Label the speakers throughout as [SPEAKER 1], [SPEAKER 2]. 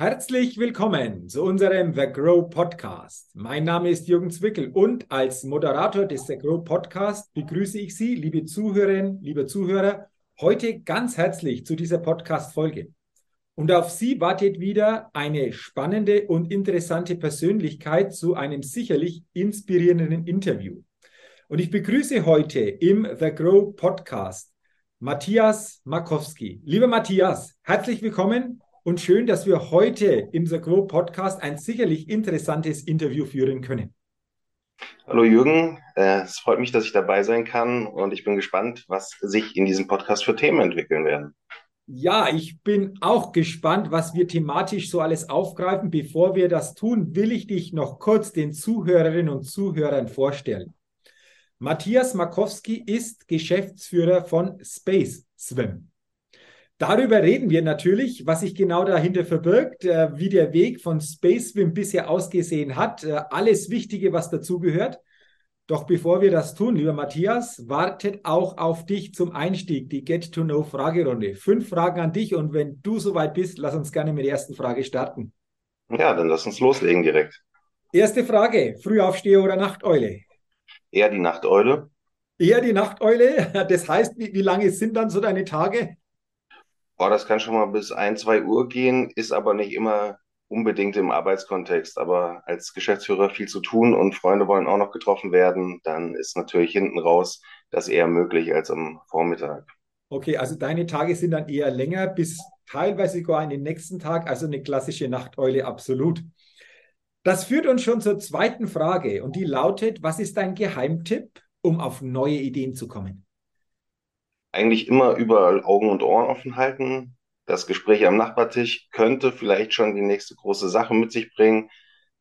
[SPEAKER 1] Herzlich willkommen zu unserem The Grow Podcast. Mein Name ist Jürgen Zwickel und als Moderator des The Grow Podcast begrüße ich Sie, liebe Zuhörerinnen, liebe Zuhörer, heute ganz herzlich zu dieser Podcast-Folge. Und auf Sie wartet wieder eine spannende und interessante Persönlichkeit zu einem sicherlich inspirierenden Interview. Und ich begrüße heute im The Grow Podcast Matthias Markowski. Lieber Matthias, herzlich willkommen und schön, dass wir heute im The Grow Podcast ein sicherlich interessantes Interview führen können.
[SPEAKER 2] Hallo Jürgen, äh, es freut mich, dass ich dabei sein kann und ich bin gespannt, was sich in diesem Podcast für Themen entwickeln werden.
[SPEAKER 1] Ja, ich bin auch gespannt, was wir thematisch so alles aufgreifen. Bevor wir das tun, will ich dich noch kurz den Zuhörerinnen und Zuhörern vorstellen. Matthias Markowski ist Geschäftsführer von Space Swim. Darüber reden wir natürlich, was sich genau dahinter verbirgt, äh, wie der Weg von Space Swim bisher ausgesehen hat, äh, alles Wichtige, was dazugehört. Doch bevor wir das tun, lieber Matthias, wartet auch auf dich zum Einstieg die Get-to-Know-Fragerunde. Fünf Fragen an dich und wenn du soweit bist, lass uns gerne mit der ersten Frage starten.
[SPEAKER 2] Ja, dann lass uns loslegen direkt.
[SPEAKER 1] Erste Frage, Frühaufsteher oder Nachteule?
[SPEAKER 2] Eher die Nachteule.
[SPEAKER 1] Eher die Nachteule? Das heißt, wie, wie lange sind dann so deine Tage?
[SPEAKER 2] Boah, das kann schon mal bis ein, zwei Uhr gehen, ist aber nicht immer unbedingt im Arbeitskontext. Aber als Geschäftsführer viel zu tun und Freunde wollen auch noch getroffen werden, dann ist natürlich hinten raus das eher möglich als am Vormittag.
[SPEAKER 1] Okay, also deine Tage sind dann eher länger, bis teilweise sogar in den nächsten Tag, also eine klassische Nachteule, absolut. Das führt uns schon zur zweiten Frage und die lautet, was ist dein Geheimtipp, um auf neue Ideen zu kommen?
[SPEAKER 2] Eigentlich immer überall Augen und Ohren offen halten. Das Gespräch am Nachbartisch könnte vielleicht schon die nächste große Sache mit sich bringen.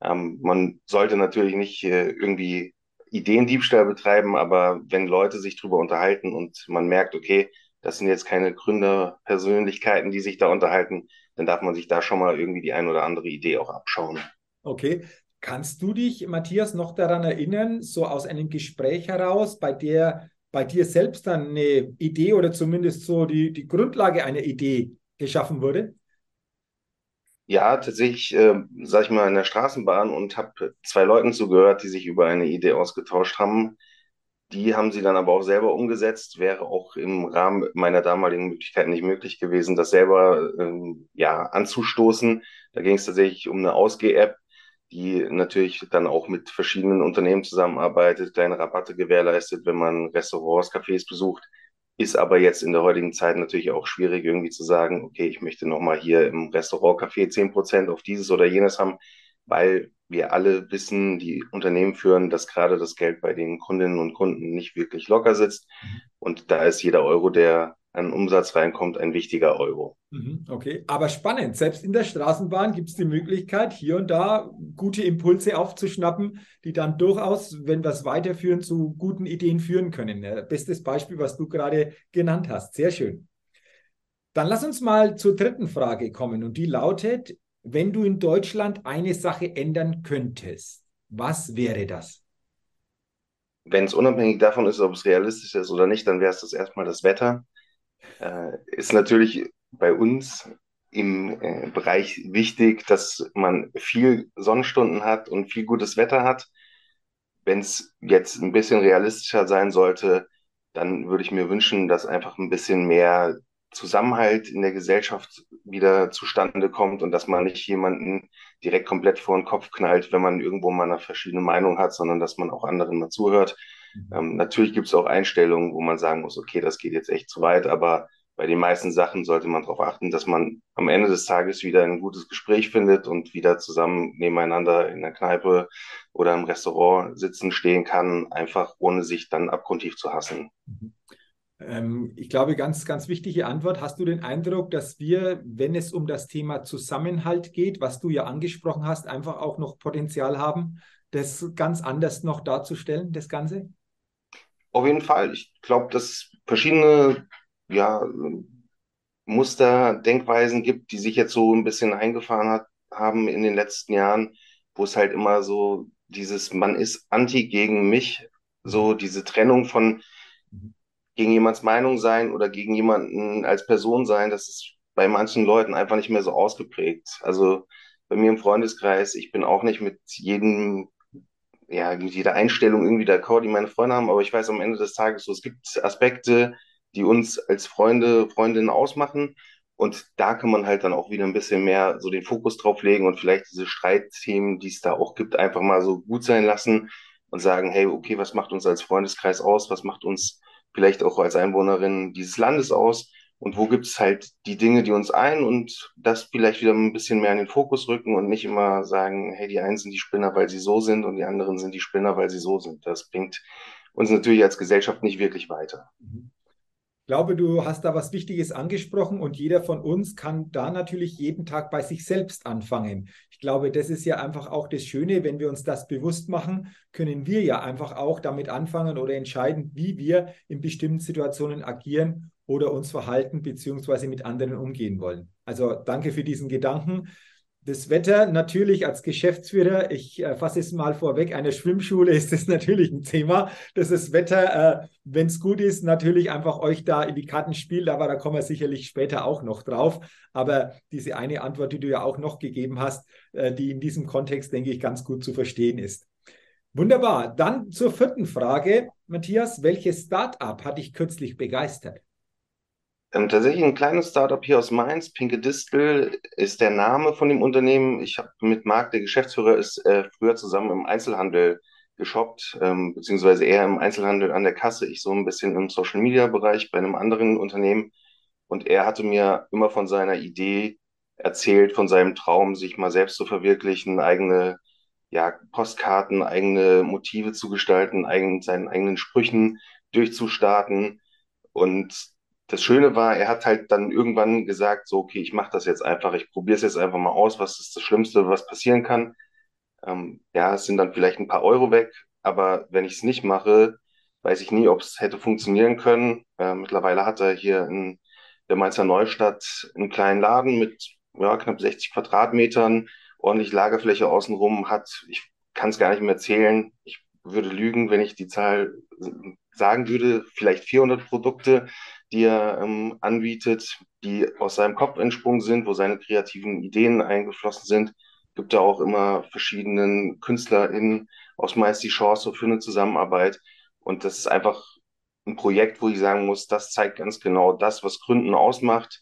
[SPEAKER 2] Ähm, man sollte natürlich nicht äh, irgendwie Ideendiebstahl betreiben, aber wenn Leute sich darüber unterhalten und man merkt, okay, das sind jetzt keine Gründerpersönlichkeiten, die sich da unterhalten, dann darf man sich da schon mal irgendwie die ein oder andere Idee auch abschauen.
[SPEAKER 1] Okay. Kannst du dich, Matthias, noch daran erinnern, so aus einem Gespräch heraus, bei der bei dir selbst dann eine Idee oder zumindest so die, die Grundlage einer Idee geschaffen wurde?
[SPEAKER 2] Ja, tatsächlich, äh, sag ich mal, in der Straßenbahn und habe zwei Leuten zugehört, die sich über eine Idee ausgetauscht haben. Die haben sie dann aber auch selber umgesetzt. Wäre auch im Rahmen meiner damaligen Möglichkeiten nicht möglich gewesen, das selber ähm, ja anzustoßen. Da ging es tatsächlich um eine Ausgeh-App, die natürlich dann auch mit verschiedenen Unternehmen zusammenarbeitet, kleine Rabatte gewährleistet, wenn man Restaurants, Cafés besucht. Ist aber jetzt in der heutigen Zeit natürlich auch schwierig, irgendwie zu sagen, okay, ich möchte nochmal hier im Restaurant, Café zehn Prozent auf dieses oder jenes haben, weil wir alle wissen, die Unternehmen führen, dass gerade das Geld bei den Kundinnen und Kunden nicht wirklich locker sitzt. Und da ist jeder Euro, der an Umsatz reinkommt, ein wichtiger Euro.
[SPEAKER 1] Mhm, okay, aber spannend. Selbst in der Straßenbahn gibt es die Möglichkeit, hier und da gute Impulse aufzuschnappen, die dann durchaus, wenn wir es weiterführen, zu guten Ideen führen können. Bestes Beispiel, was du gerade genannt hast. Sehr schön. Dann lass uns mal zur dritten Frage kommen und die lautet, wenn du in Deutschland eine Sache ändern könntest, was wäre das?
[SPEAKER 2] Wenn es unabhängig davon ist, ob es realistisch ist oder nicht, dann wäre es das erstmal das Wetter äh, ist natürlich bei uns im äh, Bereich wichtig, dass man viel Sonnenstunden hat und viel gutes Wetter hat. Wenn es jetzt ein bisschen realistischer sein sollte, dann würde ich mir wünschen, dass einfach ein bisschen mehr Zusammenhalt in der Gesellschaft wieder zustande kommt und dass man nicht jemanden direkt komplett vor den Kopf knallt, wenn man irgendwo mal eine verschiedene Meinung hat, sondern dass man auch anderen mal zuhört ähm, natürlich gibt es auch Einstellungen, wo man sagen muss, okay, das geht jetzt echt zu weit, aber bei den meisten Sachen sollte man darauf achten, dass man am Ende des Tages wieder ein gutes Gespräch findet und wieder zusammen nebeneinander in der Kneipe oder im Restaurant sitzen stehen kann, einfach ohne sich dann abgrundtief zu hassen.
[SPEAKER 1] Mhm. Ähm, ich glaube, ganz, ganz wichtige Antwort. Hast du den Eindruck, dass wir, wenn es um das Thema Zusammenhalt geht, was du ja angesprochen hast, einfach auch noch Potenzial haben, das ganz anders noch darzustellen, das Ganze?
[SPEAKER 2] Auf jeden Fall. Ich glaube, dass verschiedene ja, Muster, Denkweisen gibt, die sich jetzt so ein bisschen eingefahren hat, haben in den letzten Jahren, wo es halt immer so dieses, man ist anti gegen mich, so diese Trennung von gegen jemands Meinung sein oder gegen jemanden als Person sein, das ist bei manchen Leuten einfach nicht mehr so ausgeprägt. Also bei mir im Freundeskreis, ich bin auch nicht mit jedem, ja, mit jeder Einstellung irgendwie d'accord, die meine Freunde haben, aber ich weiß am Ende des Tages so, es gibt Aspekte, die uns als Freunde, Freundinnen ausmachen. Und da kann man halt dann auch wieder ein bisschen mehr so den Fokus drauf legen und vielleicht diese Streitthemen, die es da auch gibt, einfach mal so gut sein lassen und sagen, hey, okay, was macht uns als Freundeskreis aus? Was macht uns vielleicht auch als Einwohnerin dieses Landes aus? Und wo gibt es halt die Dinge, die uns ein und das vielleicht wieder ein bisschen mehr in den Fokus rücken und nicht immer sagen, hey, die einen sind die Spinner, weil sie so sind und die anderen sind die Spinner, weil sie so sind. Das bringt uns natürlich als Gesellschaft nicht wirklich weiter.
[SPEAKER 1] Mhm glaube, du hast da was Wichtiges angesprochen und jeder von uns kann da natürlich jeden Tag bei sich selbst anfangen. Ich glaube, das ist ja einfach auch das Schöne, wenn wir uns das bewusst machen, können wir ja einfach auch damit anfangen oder entscheiden, wie wir in bestimmten Situationen agieren oder uns verhalten beziehungsweise mit anderen umgehen wollen. Also danke für diesen Gedanken. Das Wetter natürlich als Geschäftsführer, ich äh, fasse es mal vorweg, eine Schwimmschule ist das natürlich ein Thema, dass das Wetter, äh, wenn es gut ist, natürlich einfach euch da in die Karten spielt, aber da kommen wir sicherlich später auch noch drauf. Aber diese eine Antwort, die du ja auch noch gegeben hast, äh, die in diesem Kontext, denke ich, ganz gut zu verstehen ist. Wunderbar. Dann zur vierten Frage. Matthias, welches Startup hat dich kürzlich begeistert?
[SPEAKER 2] Ähm, tatsächlich ein kleines Startup hier aus Mainz, Pinke Distel ist der Name von dem Unternehmen. Ich habe mit Marc, der Geschäftsführer ist, äh, früher zusammen im Einzelhandel geshoppt, ähm, beziehungsweise eher im Einzelhandel an der Kasse, ich so ein bisschen im Social Media Bereich bei einem anderen Unternehmen. Und er hatte mir immer von seiner Idee erzählt, von seinem Traum, sich mal selbst zu verwirklichen, eigene ja, Postkarten, eigene Motive zu gestalten, eigen, seinen eigenen Sprüchen durchzustarten. Und das Schöne war, er hat halt dann irgendwann gesagt, so, okay, ich mache das jetzt einfach, ich probiere es jetzt einfach mal aus, was ist das Schlimmste, was passieren kann. Ähm, ja, es sind dann vielleicht ein paar Euro weg, aber wenn ich es nicht mache, weiß ich nie, ob es hätte funktionieren können. Äh, mittlerweile hat er hier in der Mainzer Neustadt einen kleinen Laden mit ja, knapp 60 Quadratmetern, ordentlich Lagerfläche außenrum, hat, ich kann es gar nicht mehr zählen, ich würde lügen, wenn ich die Zahl sagen würde, vielleicht 400 Produkte, die er ähm, anbietet, die aus seinem Kopf entsprungen sind, wo seine kreativen Ideen eingeflossen sind. Gibt da auch immer verschiedenen KünstlerInnen aus meist die Chance für eine Zusammenarbeit. Und das ist einfach ein Projekt, wo ich sagen muss, das zeigt ganz genau das, was Gründen ausmacht.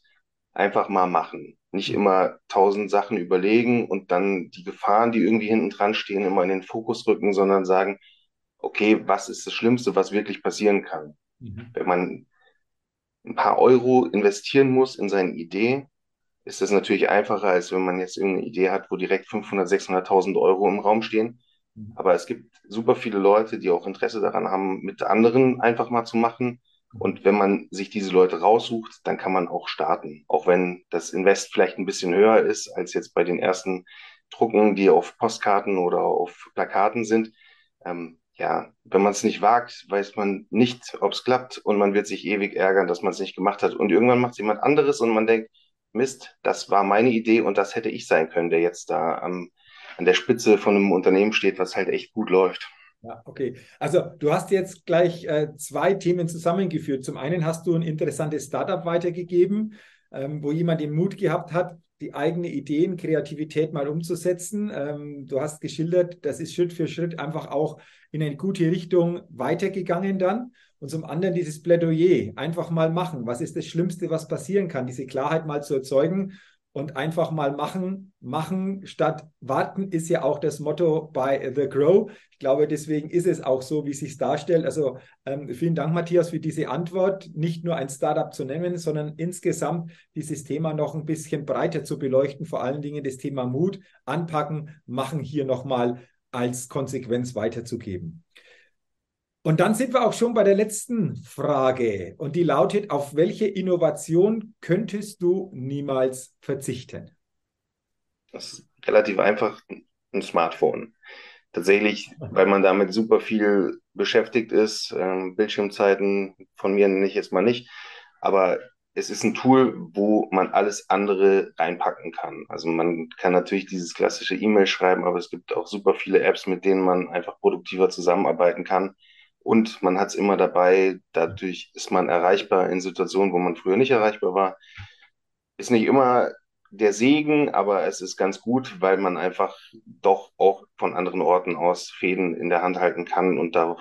[SPEAKER 2] Einfach mal machen. Nicht immer tausend Sachen überlegen und dann die Gefahren, die irgendwie hinten dran stehen, immer in den Fokus rücken, sondern sagen, okay, was ist das Schlimmste, was wirklich passieren kann? Mhm. Wenn man ein paar Euro investieren muss in seine Idee, ist das natürlich einfacher, als wenn man jetzt irgendeine Idee hat, wo direkt 500, 600.000 Euro im Raum stehen. Mhm. Aber es gibt super viele Leute, die auch Interesse daran haben, mit anderen einfach mal zu machen. Und wenn man sich diese Leute raussucht, dann kann man auch starten. Auch wenn das Invest vielleicht ein bisschen höher ist als jetzt bei den ersten Drucken, die auf Postkarten oder auf Plakaten sind. Ähm, ja, wenn man es nicht wagt, weiß man nicht, ob es klappt und man wird sich ewig ärgern, dass man es nicht gemacht hat. Und irgendwann macht es jemand anderes und man denkt, Mist, das war meine Idee und das hätte ich sein können, der jetzt da am, an der Spitze von einem Unternehmen steht, was halt echt gut läuft.
[SPEAKER 1] Ja, okay. Also du hast jetzt gleich äh, zwei Themen zusammengeführt. Zum einen hast du ein interessantes Startup weitergegeben, ähm, wo jemand den Mut gehabt hat, die eigene Ideen, Kreativität mal umzusetzen. Ähm, du hast geschildert, das ist Schritt für Schritt einfach auch in eine gute Richtung weitergegangen dann. Und zum anderen dieses Plädoyer, einfach mal machen. Was ist das Schlimmste, was passieren kann? Diese Klarheit mal zu erzeugen und einfach mal machen. Machen statt warten ist ja auch das Motto bei The Grow. Ich glaube, deswegen ist es auch so, wie es sich darstellt. Also ähm, vielen Dank, Matthias, für diese Antwort. Nicht nur ein Startup zu nennen, sondern insgesamt dieses Thema noch ein bisschen breiter zu beleuchten. Vor allen Dingen das Thema Mut, anpacken, machen hier nochmal als Konsequenz weiterzugeben. Und dann sind wir auch schon bei der letzten Frage und die lautet, auf welche Innovation könntest du niemals verzichten?
[SPEAKER 2] Das ist relativ einfach ein Smartphone. Tatsächlich, weil man damit super viel beschäftigt ist. Ähm, Bildschirmzeiten von mir nenne ich jetzt mal nicht. Aber es ist ein Tool, wo man alles andere reinpacken kann. Also man kann natürlich dieses klassische E-Mail schreiben, aber es gibt auch super viele Apps, mit denen man einfach produktiver zusammenarbeiten kann und man hat es immer dabei. Dadurch ist man erreichbar in Situationen, wo man früher nicht erreichbar war. ist nicht immer der Segen, aber es ist ganz gut, weil man einfach doch auch von anderen Orten aus Fäden in der Hand halten kann und da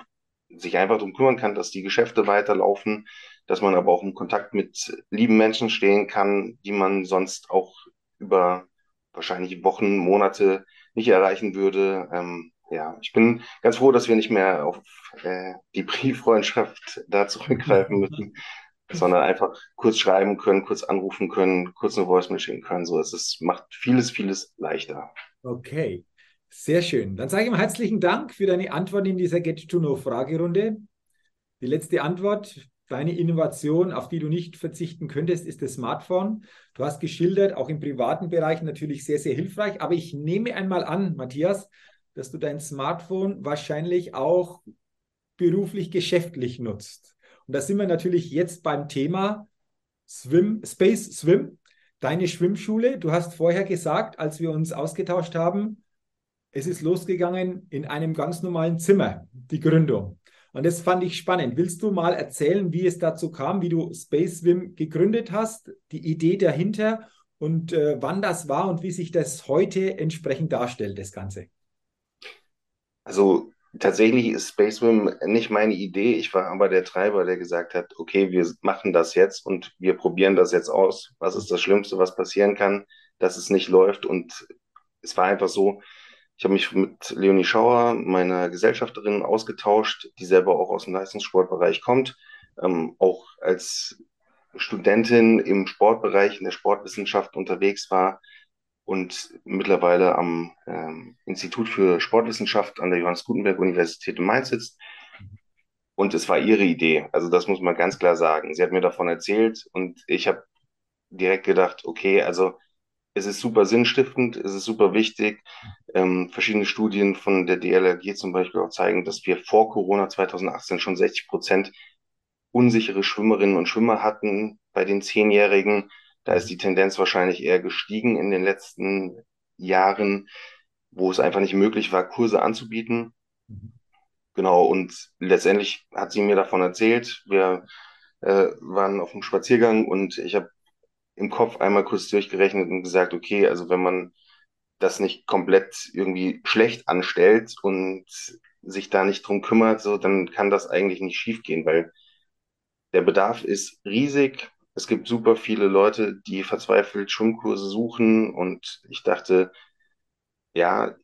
[SPEAKER 2] sich einfach darum kümmern kann, dass die Geschäfte weiterlaufen, dass man aber auch in Kontakt mit lieben Menschen stehen kann, die man sonst auch über wahrscheinlich Wochen, Monate nicht erreichen würde. Ähm, ja, ich bin ganz froh, dass wir nicht mehr auf äh, die Brieffreundschaft da zurückgreifen müssen, sondern einfach kurz schreiben können, kurz anrufen können, kurz eine Voice schicken können. So, es ist, macht vieles, vieles leichter.
[SPEAKER 1] Okay, sehr schön. Dann sage ich mal herzlichen Dank für deine Antwort in dieser Get to Know Fragerunde. Die letzte Antwort, deine Innovation, auf die du nicht verzichten könntest, ist das Smartphone. Du hast geschildert, auch im privaten Bereich natürlich sehr, sehr hilfreich. Aber ich nehme einmal an, Matthias, dass du dein Smartphone wahrscheinlich auch beruflich, geschäftlich nutzt. Und da sind wir natürlich jetzt beim Thema Swim, Space Swim, deine Schwimmschule. Du hast vorher gesagt, als wir uns ausgetauscht haben, es ist losgegangen in einem ganz normalen Zimmer, die Gründung. Und das fand ich spannend. Willst du mal erzählen, wie es dazu kam, wie du Space Swim gegründet hast, die Idee dahinter und äh, wann das war und wie sich das heute entsprechend darstellt, das Ganze?
[SPEAKER 2] Also tatsächlich ist Space Swim nicht meine Idee. Ich war aber der Treiber, der gesagt hat, okay, wir machen das jetzt und wir probieren das jetzt aus. Was ist das Schlimmste, was passieren kann, dass es nicht läuft? Und es war einfach so, ich habe mich mit Leonie Schauer, meiner Gesellschafterin, ausgetauscht, die selber auch aus dem Leistungssportbereich kommt, ähm, auch als Studentin im Sportbereich, in der Sportwissenschaft unterwegs war und mittlerweile am ähm, Institut für Sportwissenschaft an der Johannes Gutenberg Universität in Mainz sitzt. Und es war ihre Idee. Also das muss man ganz klar sagen. Sie hat mir davon erzählt und ich habe direkt gedacht, okay, also es ist super sinnstiftend, es ist super wichtig. Ähm, verschiedene Studien von der DLRG zum Beispiel auch zeigen, dass wir vor Corona 2018 schon 60 Prozent unsichere Schwimmerinnen und Schwimmer hatten bei den Zehnjährigen. Da ist die Tendenz wahrscheinlich eher gestiegen in den letzten Jahren, wo es einfach nicht möglich war, Kurse anzubieten. Genau, und letztendlich hat sie mir davon erzählt. Wir äh, waren auf einem Spaziergang und ich habe im Kopf einmal kurz durchgerechnet und gesagt, okay, also wenn man das nicht komplett irgendwie schlecht anstellt und sich da nicht drum kümmert, so, dann kann das eigentlich nicht schiefgehen, weil der Bedarf ist riesig. Es gibt super viele Leute, die verzweifelt Schwimmkurse suchen und ich dachte, ja,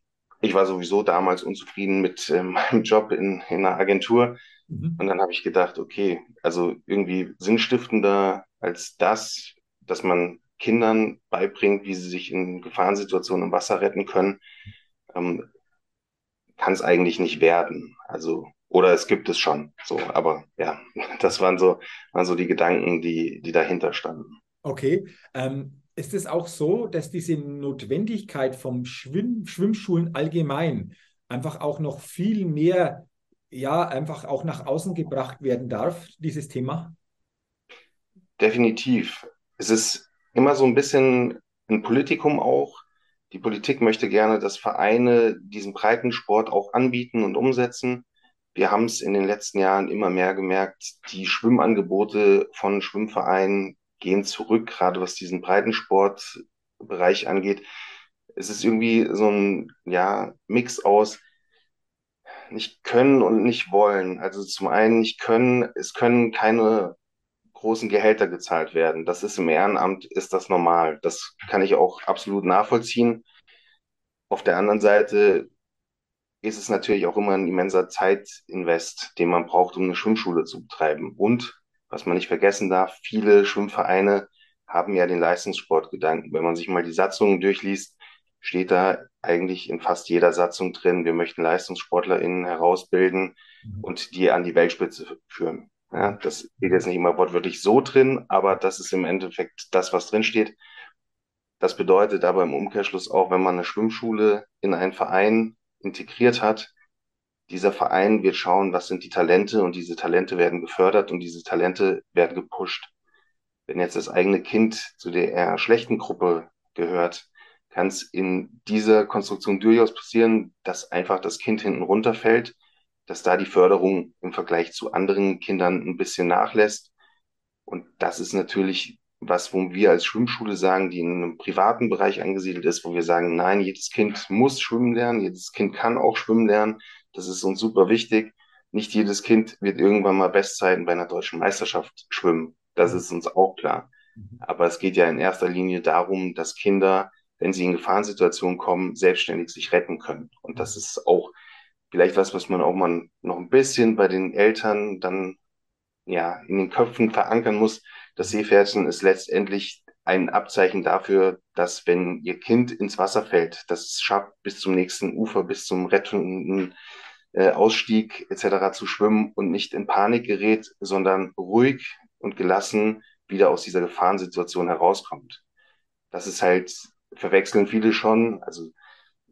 [SPEAKER 2] ich war sowieso damals unzufrieden mit äh, meinem Job in, in einer Agentur. Mhm. Und dann habe ich gedacht, okay, also irgendwie sinnstiftender als das, dass man Kindern beibringt, wie sie sich in Gefahrensituationen im Wasser retten können, ähm, kann es eigentlich nicht werden. Also oder es gibt es schon. So, aber ja, das waren so, waren so die Gedanken, die, die dahinter standen.
[SPEAKER 1] Okay. Ähm, ist es auch so, dass diese Notwendigkeit vom Schwimm Schwimmschulen allgemein einfach auch noch viel mehr, ja, einfach auch nach außen gebracht werden darf, dieses Thema?
[SPEAKER 2] Definitiv. Es ist immer so ein bisschen ein Politikum auch. Die Politik möchte gerne, dass Vereine diesen Breitensport auch anbieten und umsetzen wir haben es in den letzten Jahren immer mehr gemerkt, die Schwimmangebote von Schwimmvereinen gehen zurück, gerade was diesen Breitensportbereich angeht. Es ist irgendwie so ein ja, Mix aus nicht können und nicht wollen. Also zum einen nicht können, es können keine großen Gehälter gezahlt werden. Das ist im Ehrenamt, ist das normal. Das kann ich auch absolut nachvollziehen. Auf der anderen Seite ist es natürlich auch immer ein immenser Zeitinvest, den man braucht, um eine Schwimmschule zu betreiben. Und was man nicht vergessen darf, viele Schwimmvereine haben ja den Leistungssportgedanken. Wenn man sich mal die Satzungen durchliest, steht da eigentlich in fast jeder Satzung drin, wir möchten LeistungssportlerInnen herausbilden mhm. und die an die Weltspitze führen. Ja, das steht jetzt nicht immer wortwörtlich so drin, aber das ist im Endeffekt das, was drin steht. Das bedeutet aber im Umkehrschluss auch, wenn man eine Schwimmschule in einen Verein integriert hat, dieser Verein wird schauen, was sind die Talente und diese Talente werden gefördert und diese Talente werden gepusht. Wenn jetzt das eigene Kind zu der eher schlechten Gruppe gehört, kann es in dieser Konstruktion durchaus passieren, dass einfach das Kind hinten runterfällt, dass da die Förderung im Vergleich zu anderen Kindern ein bisschen nachlässt. Und das ist natürlich was, wo wir als Schwimmschule sagen, die in einem privaten Bereich angesiedelt ist, wo wir sagen, nein, jedes Kind muss schwimmen lernen, jedes Kind kann auch schwimmen lernen. Das ist uns super wichtig. Nicht jedes Kind wird irgendwann mal Bestzeiten bei einer deutschen Meisterschaft schwimmen. Das ist uns auch klar. Mhm. Aber es geht ja in erster Linie darum, dass Kinder, wenn sie in Gefahrensituationen kommen, selbstständig sich retten können. Und das ist auch vielleicht was, was man auch mal noch ein bisschen bei den Eltern dann ja in den Köpfen verankern muss. Das Seepferdchen ist letztendlich ein Abzeichen dafür, dass wenn ihr Kind ins Wasser fällt, das es schafft, bis zum nächsten Ufer, bis zum rettenden äh, Ausstieg etc. zu schwimmen und nicht in Panik gerät, sondern ruhig und gelassen wieder aus dieser Gefahrensituation herauskommt. Das ist halt, verwechseln viele schon. Also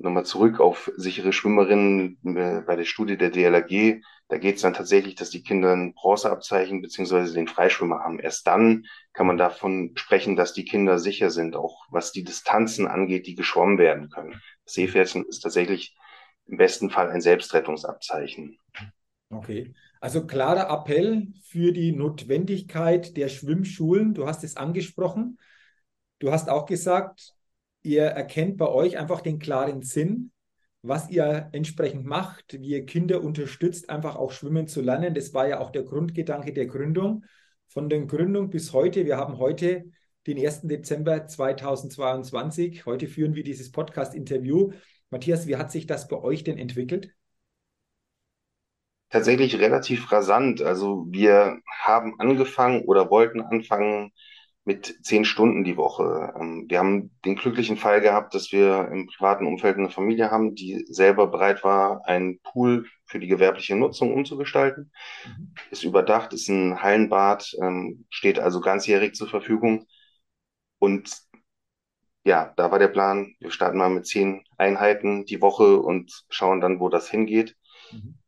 [SPEAKER 2] nochmal zurück auf sichere Schwimmerinnen äh, bei der Studie der DLRG. Da geht es dann tatsächlich, dass die Kinder ein Bronzeabzeichen beziehungsweise den Freischwimmer haben. Erst dann kann man davon sprechen, dass die Kinder sicher sind, auch was die Distanzen angeht, die geschwommen werden können. Das Seepferdchen ist tatsächlich im besten Fall ein Selbstrettungsabzeichen.
[SPEAKER 1] Okay. Also klarer Appell für die Notwendigkeit der Schwimmschulen. Du hast es angesprochen. Du hast auch gesagt, ihr erkennt bei euch einfach den klaren Sinn, was ihr entsprechend macht, wie ihr Kinder unterstützt, einfach auch schwimmen zu lernen. Das war ja auch der Grundgedanke der Gründung. Von der Gründung bis heute, wir haben heute den 1. Dezember 2022. Heute führen wir dieses Podcast-Interview. Matthias, wie hat sich das bei euch denn entwickelt?
[SPEAKER 2] tatsächlich relativ rasant. Also wir haben angefangen oder wollten anfangen mit zehn Stunden die Woche. Ähm, wir haben den glücklichen Fall gehabt, dass wir im privaten Umfeld eine Familie haben, die selber bereit war, einen Pool für die gewerbliche Nutzung umzugestalten. Mhm. Ist überdacht, ist ein Hallenbad, ähm, steht also ganzjährig zur Verfügung. Und ja, da war der Plan, wir starten mal mit zehn Einheiten die Woche und schauen dann, wo das hingeht. Mhm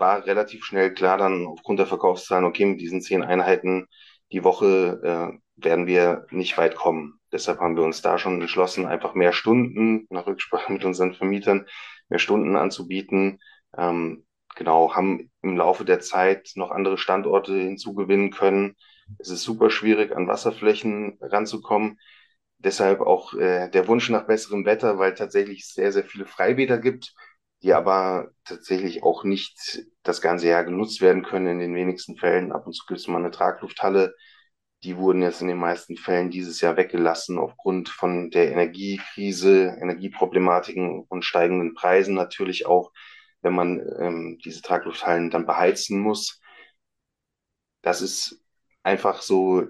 [SPEAKER 2] war relativ schnell klar dann aufgrund der Verkaufszahlen, okay, mit diesen zehn Einheiten die Woche äh, werden wir nicht weit kommen. Deshalb haben wir uns da schon entschlossen, einfach mehr Stunden nach Rücksprache mit unseren Vermietern, mehr Stunden anzubieten. Ähm, genau, haben im Laufe der Zeit noch andere Standorte hinzugewinnen können. Es ist super schwierig, an Wasserflächen ranzukommen. Deshalb auch äh, der Wunsch nach besserem Wetter, weil tatsächlich sehr, sehr viele Freibäder gibt die aber tatsächlich auch nicht das ganze Jahr genutzt werden können in den wenigsten Fällen. Ab und zu gibt es mal eine Traglufthalle. Die wurden jetzt in den meisten Fällen dieses Jahr weggelassen aufgrund von der Energiekrise, Energieproblematiken und steigenden Preisen natürlich auch, wenn man ähm, diese Traglufthallen dann beheizen muss. Das ist einfach so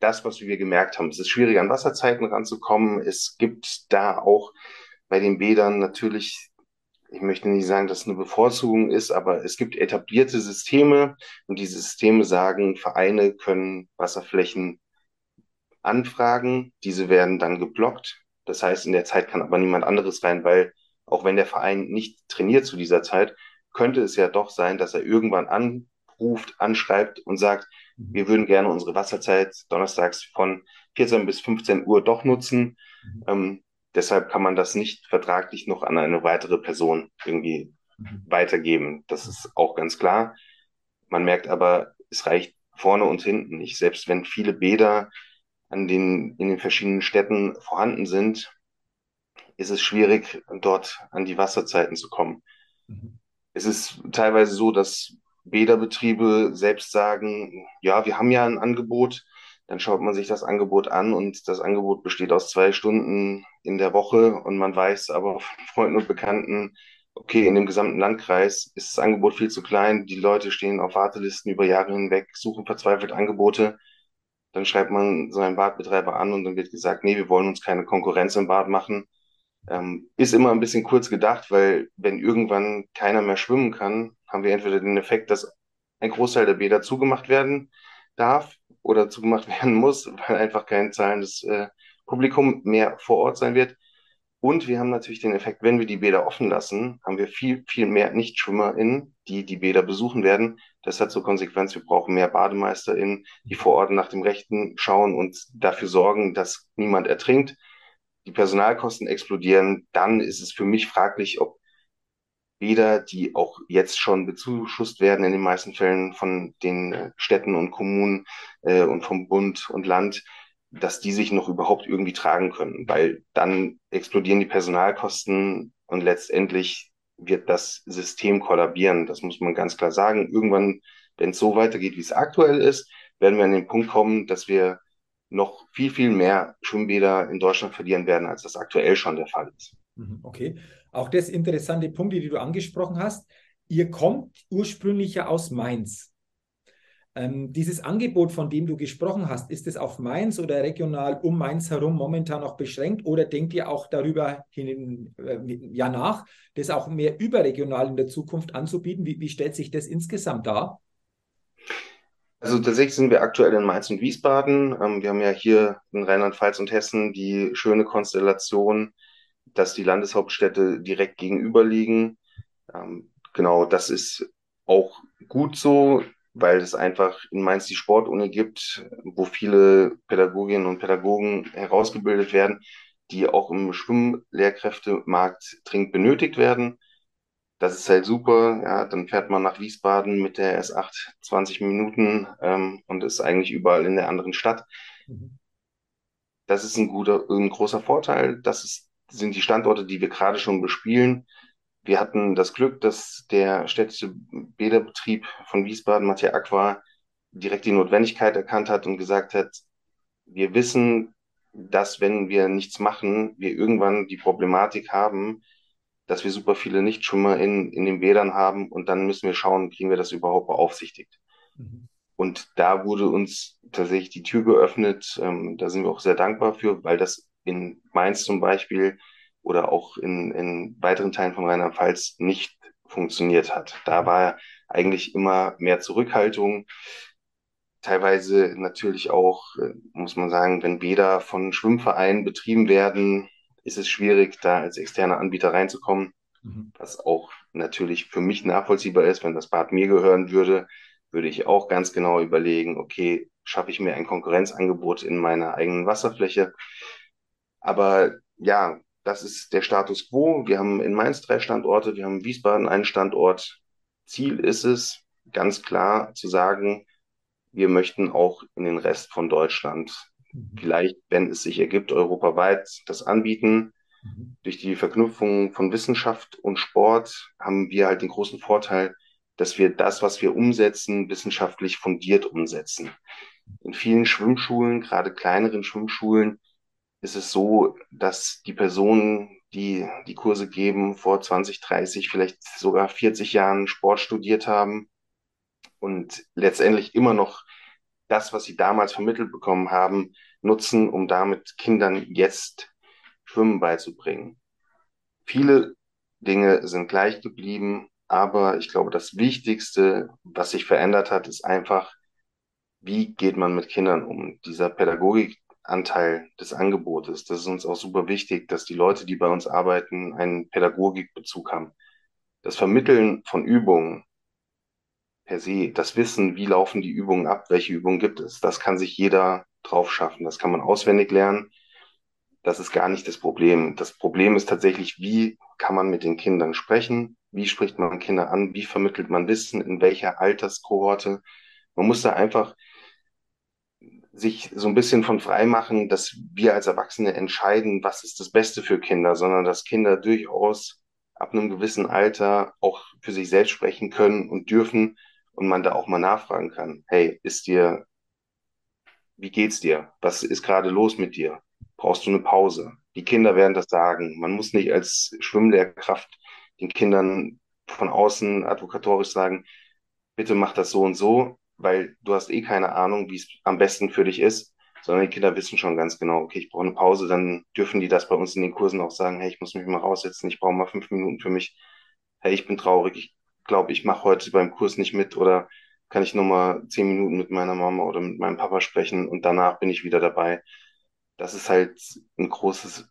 [SPEAKER 2] das, was wir gemerkt haben. Es ist schwierig, an Wasserzeiten ranzukommen. Es gibt da auch bei den Bädern natürlich ich möchte nicht sagen, dass es eine Bevorzugung ist, aber es gibt etablierte Systeme und diese Systeme sagen, Vereine können Wasserflächen anfragen, diese werden dann geblockt. Das heißt, in der Zeit kann aber niemand anderes rein, weil auch wenn der Verein nicht trainiert zu dieser Zeit, könnte es ja doch sein, dass er irgendwann anruft, anschreibt und sagt, wir würden gerne unsere Wasserzeit donnerstags von 14 bis 15 Uhr doch nutzen. Mhm. Ähm, Deshalb kann man das nicht vertraglich noch an eine weitere Person irgendwie weitergeben. Das ist auch ganz klar. Man merkt aber, es reicht vorne und hinten nicht. Selbst wenn viele Bäder an den, in den verschiedenen Städten vorhanden sind, ist es schwierig, dort an die Wasserzeiten zu kommen. Mhm. Es ist teilweise so, dass Bäderbetriebe selbst sagen, ja, wir haben ja ein Angebot, dann schaut man sich das Angebot an und das Angebot besteht aus zwei Stunden in der Woche und man weiß aber von Freunden und Bekannten, okay, in dem gesamten Landkreis ist das Angebot viel zu klein, die Leute stehen auf Wartelisten über Jahre hinweg, suchen verzweifelt Angebote. Dann schreibt man so einen Badbetreiber an und dann wird gesagt, nee, wir wollen uns keine Konkurrenz im Bad machen. Ähm, ist immer ein bisschen kurz gedacht, weil wenn irgendwann keiner mehr schwimmen kann, haben wir entweder den Effekt, dass ein Großteil der Bäder zugemacht werden darf oder zugemacht werden muss, weil einfach kein zahlendes äh, Publikum mehr vor Ort sein wird. Und wir haben natürlich den Effekt, wenn wir die Bäder offen lassen, haben wir viel, viel mehr NichtschwimmerInnen, die die Bäder besuchen werden. Das hat zur Konsequenz, wir brauchen mehr BademeisterInnen, die vor Ort nach dem Rechten schauen und dafür sorgen, dass niemand ertrinkt. Die Personalkosten explodieren. Dann ist es für mich fraglich, ob Bäder, die auch jetzt schon bezuschusst werden, in den meisten Fällen von den äh, Städten und Kommunen äh, und vom Bund und Land, dass die sich noch überhaupt irgendwie tragen können, weil dann explodieren die Personalkosten und letztendlich wird das System kollabieren. Das muss man ganz klar sagen. Irgendwann, wenn es so weitergeht, wie es aktuell ist, werden wir an den Punkt kommen, dass wir noch viel, viel mehr Schwimmbäder in Deutschland verlieren werden, als das aktuell schon der Fall ist.
[SPEAKER 1] Mhm, okay. Auch das interessante Punkte, die du angesprochen hast. Ihr kommt ursprünglich ja aus Mainz. Ähm, dieses Angebot, von dem du gesprochen hast, ist es auf Mainz oder regional um Mainz herum momentan noch beschränkt oder denkt ihr auch darüber hin, äh, ja nach, das auch mehr überregional in der Zukunft anzubieten? Wie, wie stellt sich das insgesamt dar?
[SPEAKER 2] Also tatsächlich sind wir aktuell in Mainz und Wiesbaden. Ähm, wir haben ja hier in Rheinland-Pfalz und Hessen die schöne Konstellation, dass die Landeshauptstädte direkt gegenüber liegen. Ähm, genau, das ist auch gut so weil es einfach in Mainz die Sportuni gibt, wo viele Pädagoginnen und Pädagogen herausgebildet werden, die auch im Schwimmlehrkräftemarkt dringend benötigt werden. Das ist halt super. Ja, dann fährt man nach Wiesbaden mit der S8 20 Minuten ähm, und ist eigentlich überall in der anderen Stadt. Mhm. Das ist ein guter, ein großer Vorteil. Das ist, sind die Standorte, die wir gerade schon bespielen. Wir hatten das Glück, dass der städtische Bäderbetrieb von Wiesbaden, Mattia Aqua, direkt die Notwendigkeit erkannt hat und gesagt hat, wir wissen, dass wenn wir nichts machen, wir irgendwann die Problematik haben, dass wir super viele Nichtschwimmer in, in den Bädern haben und dann müssen wir schauen, kriegen wir das überhaupt beaufsichtigt. Mhm. Und da wurde uns tatsächlich die Tür geöffnet. Ähm, da sind wir auch sehr dankbar für, weil das in Mainz zum Beispiel oder auch in, in weiteren Teilen von Rheinland-Pfalz nicht funktioniert hat. Da war eigentlich immer mehr Zurückhaltung. Teilweise natürlich auch, äh, muss man sagen, wenn Bäder von Schwimmvereinen betrieben werden, ist es schwierig, da als externer Anbieter reinzukommen. Mhm. Was auch natürlich für mich nachvollziehbar ist, wenn das Bad mir gehören würde, würde ich auch ganz genau überlegen, okay, schaffe ich mir ein Konkurrenzangebot in meiner eigenen Wasserfläche. Aber ja, das ist der Status quo. Wir haben in Mainz drei Standorte, wir haben in Wiesbaden einen Standort. Ziel ist es, ganz klar zu sagen, wir möchten auch in den Rest von Deutschland, mhm. vielleicht, wenn es sich ergibt, europaweit das anbieten. Mhm. Durch die Verknüpfung von Wissenschaft und Sport haben wir halt den großen Vorteil, dass wir das, was wir umsetzen, wissenschaftlich fundiert umsetzen. In vielen Schwimmschulen, gerade kleineren Schwimmschulen, ist es so, dass die Personen, die die Kurse geben, vor 20, 30, vielleicht sogar 40 Jahren Sport studiert haben und letztendlich immer noch das, was sie damals vermittelt bekommen haben, nutzen, um damit Kindern jetzt Schwimmen beizubringen. Viele Dinge sind gleich geblieben, aber ich glaube, das Wichtigste, was sich verändert hat, ist einfach, wie geht man mit Kindern um? Dieser Pädagogik Anteil des Angebotes. Das ist uns auch super wichtig, dass die Leute, die bei uns arbeiten, einen Pädagogikbezug haben. Das Vermitteln von Übungen per se, das Wissen, wie laufen die Übungen ab, welche Übungen gibt es, das kann sich jeder drauf schaffen. Das kann man auswendig lernen. Das ist gar nicht das Problem. Das Problem ist tatsächlich, wie kann man mit den Kindern sprechen? Wie spricht man Kinder an? Wie vermittelt man Wissen? In welcher Alterskohorte? Man muss da einfach sich so ein bisschen von frei machen, dass wir als Erwachsene entscheiden, was ist das Beste für Kinder, sondern dass Kinder durchaus ab einem gewissen Alter auch für sich selbst sprechen können und dürfen und man da auch mal nachfragen kann. Hey, ist dir, wie geht's dir? Was ist gerade los mit dir? Brauchst du eine Pause? Die Kinder werden das sagen. Man muss nicht als Schwimmlehrkraft den Kindern von außen advokatorisch sagen, bitte mach das so und so, weil du hast eh keine Ahnung, wie es am besten für dich ist, sondern die Kinder wissen schon ganz genau, okay, ich brauche eine Pause, dann dürfen die das bei uns in den Kursen auch sagen, hey, ich muss mich mal raussetzen, ich brauche mal fünf Minuten für mich, hey, ich bin traurig, ich glaube, ich mache heute beim Kurs nicht mit oder kann ich nur mal zehn Minuten mit meiner Mama oder mit meinem Papa sprechen und danach bin ich wieder dabei. Das ist halt ein großes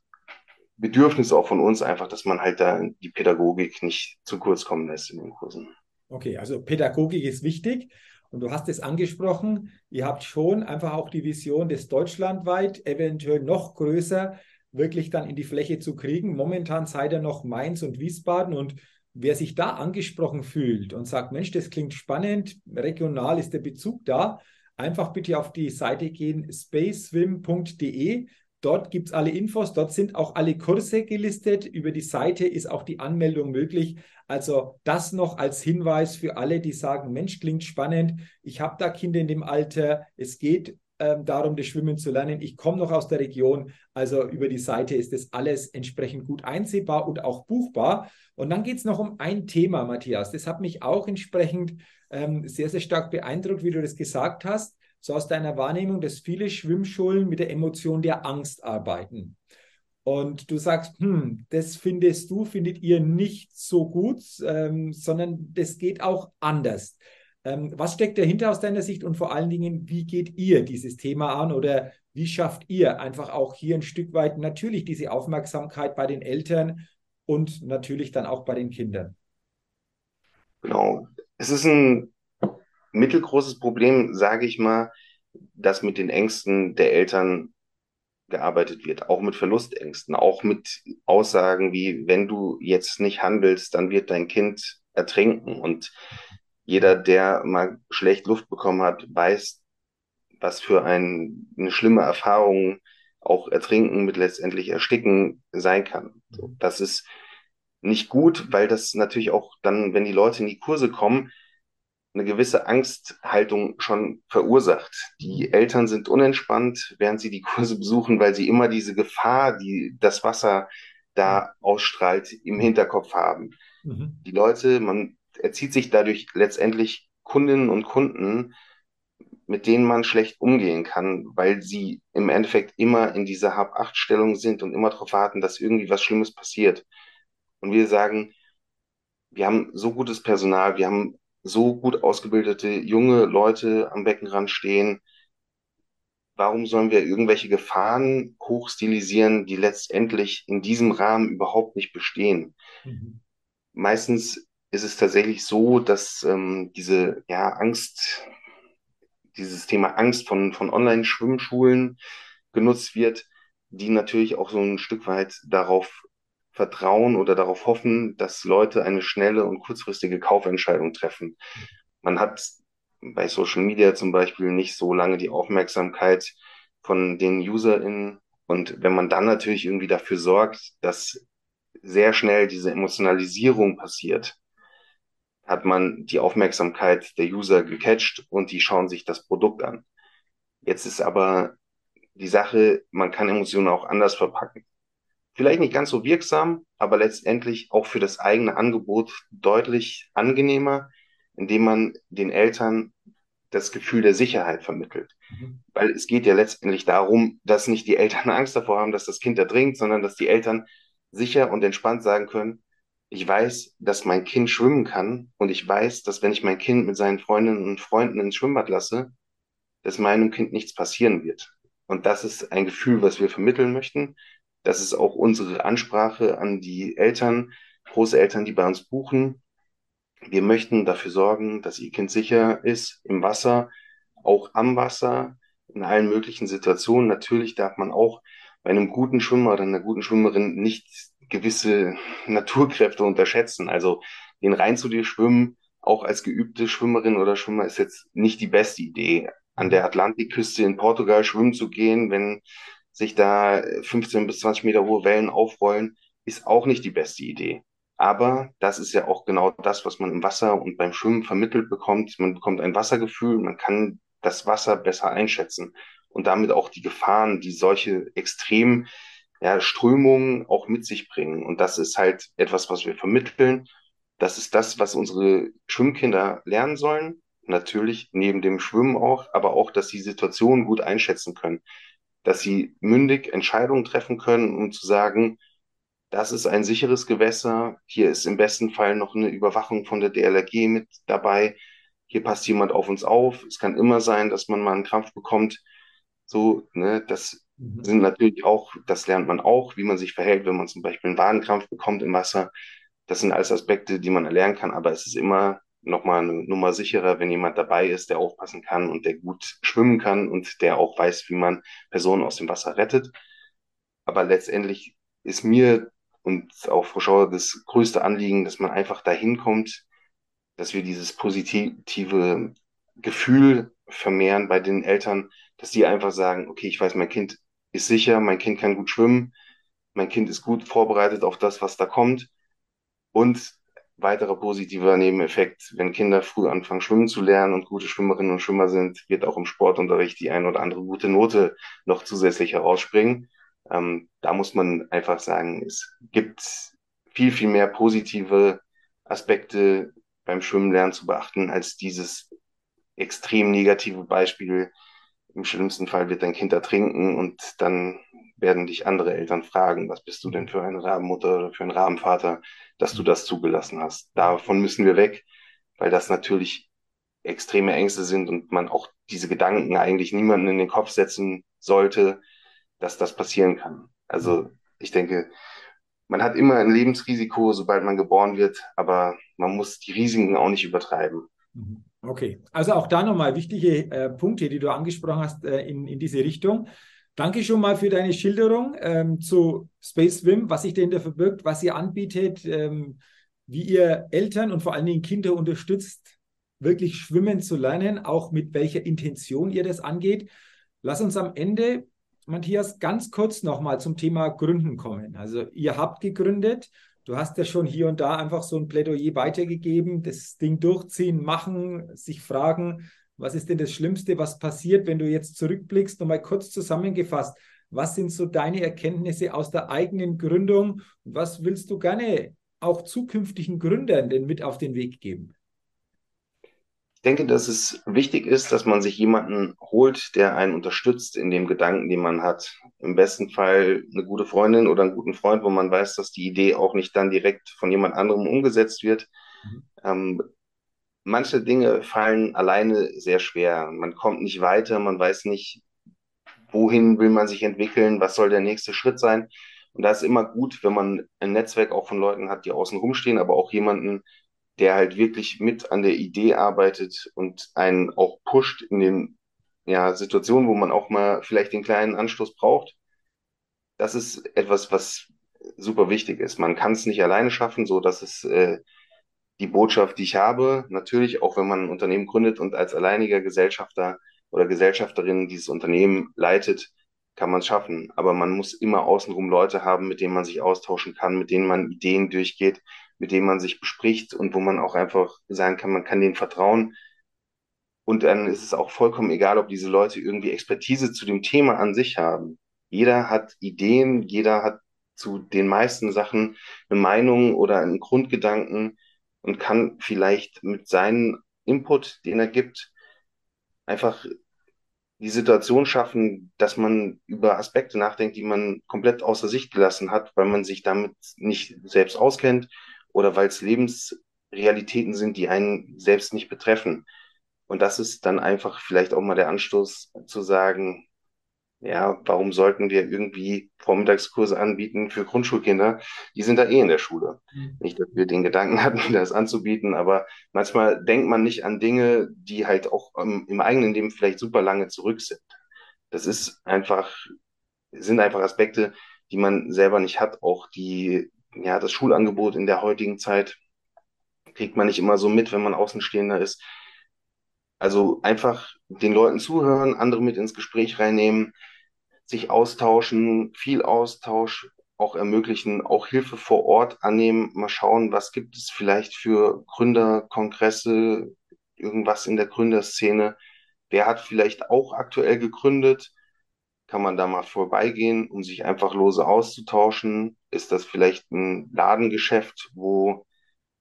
[SPEAKER 2] Bedürfnis auch von uns einfach, dass man halt da die Pädagogik nicht zu kurz kommen lässt in den Kursen.
[SPEAKER 1] Okay, also Pädagogik ist wichtig. Und du hast es angesprochen, ihr habt schon einfach auch die Vision, das deutschlandweit, eventuell noch größer, wirklich dann in die Fläche zu kriegen. Momentan seid ihr noch Mainz und Wiesbaden und wer sich da angesprochen fühlt und sagt, Mensch, das klingt spannend, regional ist der Bezug da, einfach bitte auf die Seite gehen, spaceswim.de. Dort gibt es alle Infos, dort sind auch alle Kurse gelistet. Über die Seite ist auch die Anmeldung möglich. Also das noch als Hinweis für alle, die sagen, Mensch, klingt spannend. Ich habe da Kinder in dem Alter. Es geht ähm, darum, das Schwimmen zu lernen. Ich komme noch aus der Region. Also über die Seite ist das alles entsprechend gut einsehbar und auch buchbar. Und dann geht es noch um ein Thema, Matthias. Das hat mich auch entsprechend ähm, sehr, sehr stark beeindruckt, wie du das gesagt hast so aus deiner Wahrnehmung, dass viele Schwimmschulen mit der Emotion der Angst arbeiten. Und du sagst, hm, das findest du, findet ihr nicht so gut, ähm, sondern das geht auch anders. Ähm, was steckt dahinter aus deiner Sicht und vor allen Dingen, wie geht ihr dieses Thema an oder wie schafft ihr einfach auch hier ein Stück weit natürlich diese Aufmerksamkeit bei den Eltern und natürlich dann auch bei den Kindern?
[SPEAKER 2] Genau. Es ist ein mittelgroßes Problem, sage ich mal, dass mit den Ängsten der Eltern gearbeitet wird, auch mit Verlustängsten, auch mit Aussagen wie, wenn du jetzt nicht handelst, dann wird dein Kind ertrinken. Und jeder, der mal schlecht Luft bekommen hat, weiß, was für ein, eine schlimme Erfahrung auch Ertrinken mit letztendlich Ersticken sein kann. Das ist nicht gut, weil das natürlich auch dann, wenn die Leute in die Kurse kommen, eine gewisse Angsthaltung schon verursacht. Die Eltern sind unentspannt, während sie die Kurse besuchen, weil sie immer diese Gefahr, die das Wasser da ausstrahlt, im Hinterkopf haben. Mhm. Die Leute, man erzieht sich dadurch letztendlich Kundinnen und Kunden, mit denen man schlecht umgehen kann, weil sie im Endeffekt immer in dieser Hab-Acht-Stellung sind und immer darauf warten, dass irgendwie was Schlimmes passiert. Und wir sagen, wir haben so gutes Personal, wir haben so gut ausgebildete junge Leute am Beckenrand stehen. Warum sollen wir irgendwelche Gefahren hochstilisieren, die letztendlich in diesem Rahmen überhaupt nicht bestehen? Mhm. Meistens ist es tatsächlich so, dass ähm, diese ja, Angst, dieses Thema Angst von, von Online-Schwimmschulen genutzt wird, die natürlich auch so ein Stück weit darauf vertrauen oder darauf hoffen, dass Leute eine schnelle und kurzfristige Kaufentscheidung treffen. Man hat bei Social Media zum Beispiel nicht so lange die Aufmerksamkeit von den UserInnen. Und wenn man dann natürlich irgendwie dafür sorgt, dass sehr schnell diese Emotionalisierung passiert, hat man die Aufmerksamkeit der User gecatcht und die schauen sich das Produkt an. Jetzt ist aber die Sache, man kann Emotionen auch anders verpacken vielleicht nicht ganz so wirksam, aber letztendlich auch für das eigene Angebot deutlich angenehmer, indem man den Eltern das Gefühl der Sicherheit vermittelt. Mhm. Weil es geht ja letztendlich darum, dass nicht die Eltern Angst davor haben, dass das Kind ertrinkt, sondern dass die Eltern sicher und entspannt sagen können, ich weiß, dass mein Kind schwimmen kann und ich weiß, dass wenn ich mein Kind mit seinen Freundinnen und Freunden ins Schwimmbad lasse, dass meinem Kind nichts passieren wird. Und das ist ein Gefühl, was wir vermitteln möchten. Das ist auch unsere Ansprache an die Eltern, Großeltern, die bei uns buchen. Wir möchten dafür sorgen, dass ihr Kind sicher ist im Wasser, auch am Wasser, in allen möglichen Situationen. Natürlich darf man auch bei einem guten Schwimmer oder einer guten Schwimmerin nicht gewisse Naturkräfte unterschätzen. Also den Rhein zu dir schwimmen, auch als geübte Schwimmerin oder Schwimmer, ist jetzt nicht die beste Idee. An der Atlantikküste in Portugal schwimmen zu gehen, wenn sich da 15 bis 20 Meter hohe Wellen aufrollen, ist auch nicht die beste Idee. Aber das ist ja auch genau das, was man im Wasser und beim Schwimmen vermittelt bekommt. Man bekommt ein Wassergefühl, man kann das Wasser besser einschätzen und damit auch die Gefahren, die solche extremen ja, Strömungen auch mit sich bringen. Und das ist halt etwas, was wir vermitteln. Das ist das, was unsere Schwimmkinder lernen sollen. Natürlich neben dem Schwimmen auch, aber auch, dass sie Situationen gut einschätzen können dass sie mündig Entscheidungen treffen können, um zu sagen, das ist ein sicheres Gewässer, hier ist im besten Fall noch eine Überwachung von der DLRG mit dabei, hier passt jemand auf uns auf, es kann immer sein, dass man mal einen Krampf bekommt. So, ne, das mhm. sind natürlich auch, das lernt man auch, wie man sich verhält, wenn man zum Beispiel einen Wadenkrampf bekommt im Wasser. Das sind alles Aspekte, die man erlernen kann, aber es ist immer nochmal eine Nummer sicherer, wenn jemand dabei ist, der aufpassen kann und der gut schwimmen kann und der auch weiß, wie man Personen aus dem Wasser rettet. Aber letztendlich ist mir und auch Frau Schauer das größte Anliegen, dass man einfach dahin kommt, dass wir dieses positive Gefühl vermehren bei den Eltern, dass die einfach sagen, okay, ich weiß, mein Kind ist sicher, mein Kind kann gut schwimmen, mein Kind ist gut vorbereitet auf das, was da kommt. Und weiterer positiver Nebeneffekt, wenn Kinder früh anfangen, schwimmen zu lernen und gute Schwimmerinnen und Schwimmer sind, wird auch im Sportunterricht die ein oder andere gute Note noch zusätzlich herausspringen. Ähm, da muss man einfach sagen, es gibt viel, viel mehr positive Aspekte beim Schwimmenlernen zu beachten, als dieses extrem negative Beispiel. Im schlimmsten Fall wird dein Kind ertrinken und dann werden dich andere Eltern fragen, was bist du denn für eine Rabenmutter oder für ein Rabenvater, dass du das zugelassen hast. Davon müssen wir weg, weil das natürlich extreme Ängste sind und man auch diese Gedanken eigentlich niemanden in den Kopf setzen sollte, dass das passieren kann. Also ich denke, man hat immer ein Lebensrisiko, sobald man geboren wird, aber man muss die Risiken auch nicht übertreiben.
[SPEAKER 1] Mhm. Okay, also auch da nochmal wichtige äh, Punkte, die du angesprochen hast äh, in, in diese Richtung. Danke schon mal für deine Schilderung ähm, zu Space Swim, was sich dahinter verbirgt, was ihr anbietet, ähm, wie ihr Eltern und vor allen Dingen Kinder unterstützt, wirklich schwimmen zu lernen, auch mit welcher Intention ihr das angeht. Lass uns am Ende, Matthias, ganz kurz nochmal zum Thema Gründen kommen. Also ihr habt gegründet. Du hast ja schon hier und da einfach so ein Plädoyer weitergegeben, das Ding durchziehen, machen, sich fragen, was ist denn das Schlimmste, was passiert, wenn du jetzt zurückblickst? Nochmal kurz zusammengefasst. Was sind so deine Erkenntnisse aus der eigenen Gründung? was willst du gerne auch zukünftigen Gründern denn mit auf den Weg geben?
[SPEAKER 2] Ich denke, dass es wichtig ist, dass man sich jemanden holt, der einen unterstützt in dem Gedanken, den man hat. Im besten Fall eine gute Freundin oder einen guten Freund, wo man weiß, dass die Idee auch nicht dann direkt von jemand anderem umgesetzt wird. Mhm. Ähm, manche Dinge fallen alleine sehr schwer. Man kommt nicht weiter, man weiß nicht, wohin will man sich entwickeln, was soll der nächste Schritt sein. Und da ist immer gut, wenn man ein Netzwerk auch von Leuten hat, die außen rumstehen, aber auch jemanden, der halt wirklich mit an der Idee arbeitet und einen auch pusht in den ja, Situationen, wo man auch mal vielleicht den kleinen Anstoß braucht. Das ist etwas, was super wichtig ist. Man kann es nicht alleine schaffen, so dass es äh, die Botschaft, die ich habe. Natürlich, auch wenn man ein Unternehmen gründet und als alleiniger Gesellschafter oder Gesellschafterin dieses Unternehmen leitet, kann man es schaffen. Aber man muss immer außenrum Leute haben, mit denen man sich austauschen kann, mit denen man Ideen durchgeht, mit denen man sich bespricht und wo man auch einfach sagen kann, man kann denen vertrauen. Und dann ist es auch vollkommen egal, ob diese Leute irgendwie Expertise zu dem Thema an sich haben. Jeder hat Ideen, jeder hat zu den meisten Sachen eine Meinung oder einen Grundgedanken und kann vielleicht mit seinem Input, den er gibt, einfach die Situation schaffen, dass man über Aspekte nachdenkt, die man komplett außer Sicht gelassen hat, weil man sich damit nicht selbst auskennt oder weil es Lebensrealitäten sind, die einen selbst nicht betreffen. Und das ist dann einfach vielleicht auch mal der Anstoß zu sagen, ja, warum sollten wir irgendwie Vormittagskurse anbieten für Grundschulkinder? Die sind da eh in der Schule. Mhm. Nicht, dass wir den Gedanken hatten, das anzubieten, aber manchmal denkt man nicht an Dinge, die halt auch im, im eigenen Leben vielleicht super lange zurück sind. Das ist einfach, sind einfach Aspekte, die man selber nicht hat. Auch die, ja, das Schulangebot in der heutigen Zeit kriegt man nicht immer so mit, wenn man Außenstehender ist. Also einfach den Leuten zuhören, andere mit ins Gespräch reinnehmen, sich austauschen, viel Austausch auch ermöglichen, auch Hilfe vor Ort annehmen, mal schauen, was gibt es vielleicht für Gründerkongresse, irgendwas in der Gründerszene. Wer hat vielleicht auch aktuell gegründet? Kann man da mal vorbeigehen, um sich einfach lose auszutauschen? Ist das vielleicht ein Ladengeschäft, wo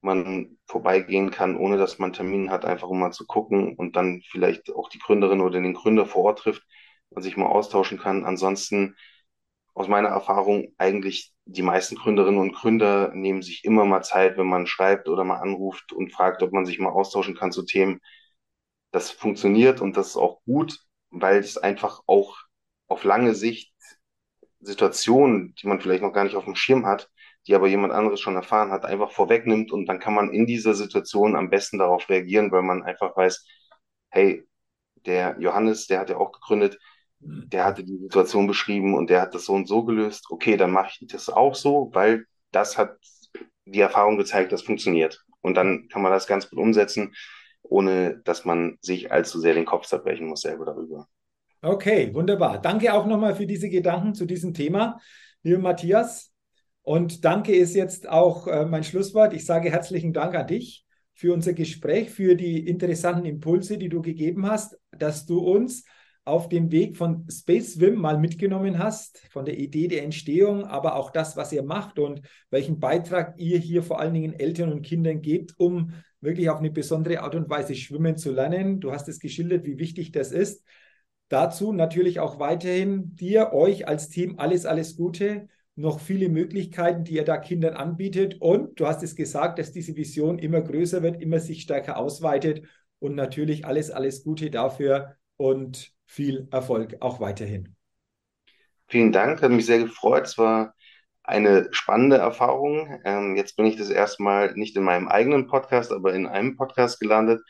[SPEAKER 2] man vorbeigehen kann, ohne dass man Termin hat, einfach um mal zu gucken und dann vielleicht auch die Gründerin oder den Gründer vor Ort trifft und sich mal austauschen kann. Ansonsten aus meiner Erfahrung eigentlich die meisten Gründerinnen und Gründer nehmen sich immer mal Zeit, wenn man schreibt oder mal anruft und fragt, ob man sich mal austauschen kann zu Themen. Das funktioniert und das ist auch gut, weil es einfach auch auf lange Sicht Situationen, die man vielleicht noch gar nicht auf dem Schirm hat, die aber jemand anderes schon erfahren hat, einfach vorwegnimmt und dann kann man in dieser Situation am besten darauf reagieren, weil man einfach weiß, hey, der Johannes, der hat ja auch gegründet, der hatte die Situation beschrieben und der hat das so und so gelöst. Okay, dann mache ich das auch so, weil das hat die Erfahrung gezeigt, das funktioniert. Und dann kann man das ganz gut umsetzen. ohne dass man sich allzu sehr den Kopf zerbrechen muss selber darüber.
[SPEAKER 1] Okay, wunderbar. Danke auch nochmal für diese Gedanken zu diesem Thema, lieber Matthias. Und danke ist jetzt auch äh, mein Schlusswort. Ich sage herzlichen Dank an dich für unser Gespräch, für die interessanten Impulse, die du gegeben hast, dass du uns auf dem Weg von Space Swim mal mitgenommen hast, von der Idee der Entstehung, aber auch das, was ihr macht und welchen Beitrag ihr hier vor allen Dingen Eltern und Kindern gebt, um wirklich auf eine besondere Art und Weise schwimmen zu lernen. Du hast es geschildert, wie wichtig das ist. Dazu natürlich auch weiterhin dir, euch als Team alles, alles Gute, noch viele Möglichkeiten, die ihr da Kindern anbietet. Und du hast es gesagt, dass diese Vision immer größer wird, immer sich stärker ausweitet. Und natürlich alles, alles Gute dafür und viel Erfolg auch weiterhin.
[SPEAKER 2] Vielen Dank, hat mich sehr gefreut. Es war eine spannende Erfahrung. Ähm, jetzt bin ich das erste Mal nicht in meinem eigenen Podcast, aber in einem Podcast gelandet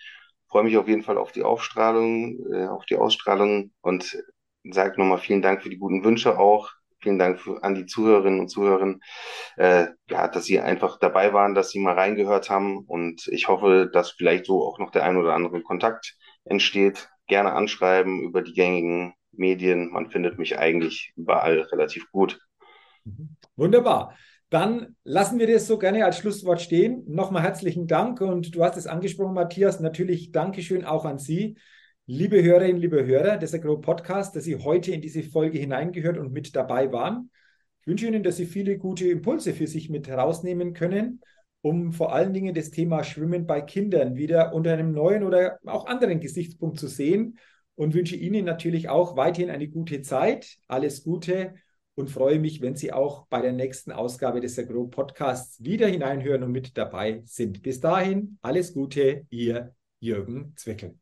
[SPEAKER 2] freue mich auf jeden Fall auf die Aufstrahlung, äh, auf die Ausstrahlung und sage nochmal vielen Dank für die guten Wünsche auch. Vielen Dank für, an die Zuhörerinnen und Zuhörer, äh, ja, dass Sie einfach dabei waren, dass Sie mal reingehört haben. Und ich hoffe, dass vielleicht so auch noch der ein oder andere Kontakt entsteht. Gerne anschreiben über die gängigen Medien. Man findet mich eigentlich überall relativ gut.
[SPEAKER 1] Wunderbar. Dann lassen wir das so gerne als Schlusswort stehen. Nochmal herzlichen Dank und du hast es angesprochen, Matthias. Natürlich Dankeschön auch an Sie, liebe Hörerinnen, liebe Hörer des Agro Podcast, dass Sie heute in diese Folge hineingehört und mit dabei waren. Ich wünsche Ihnen, dass Sie viele gute Impulse für sich mit herausnehmen können, um vor allen Dingen das Thema Schwimmen bei Kindern wieder unter einem neuen oder auch anderen Gesichtspunkt zu sehen und wünsche Ihnen natürlich auch weiterhin eine gute Zeit. Alles Gute und freue mich, wenn Sie auch bei der nächsten Ausgabe des Agro Podcasts wieder hineinhören und mit dabei sind. Bis dahin, alles Gute, Ihr Jürgen Zwickel.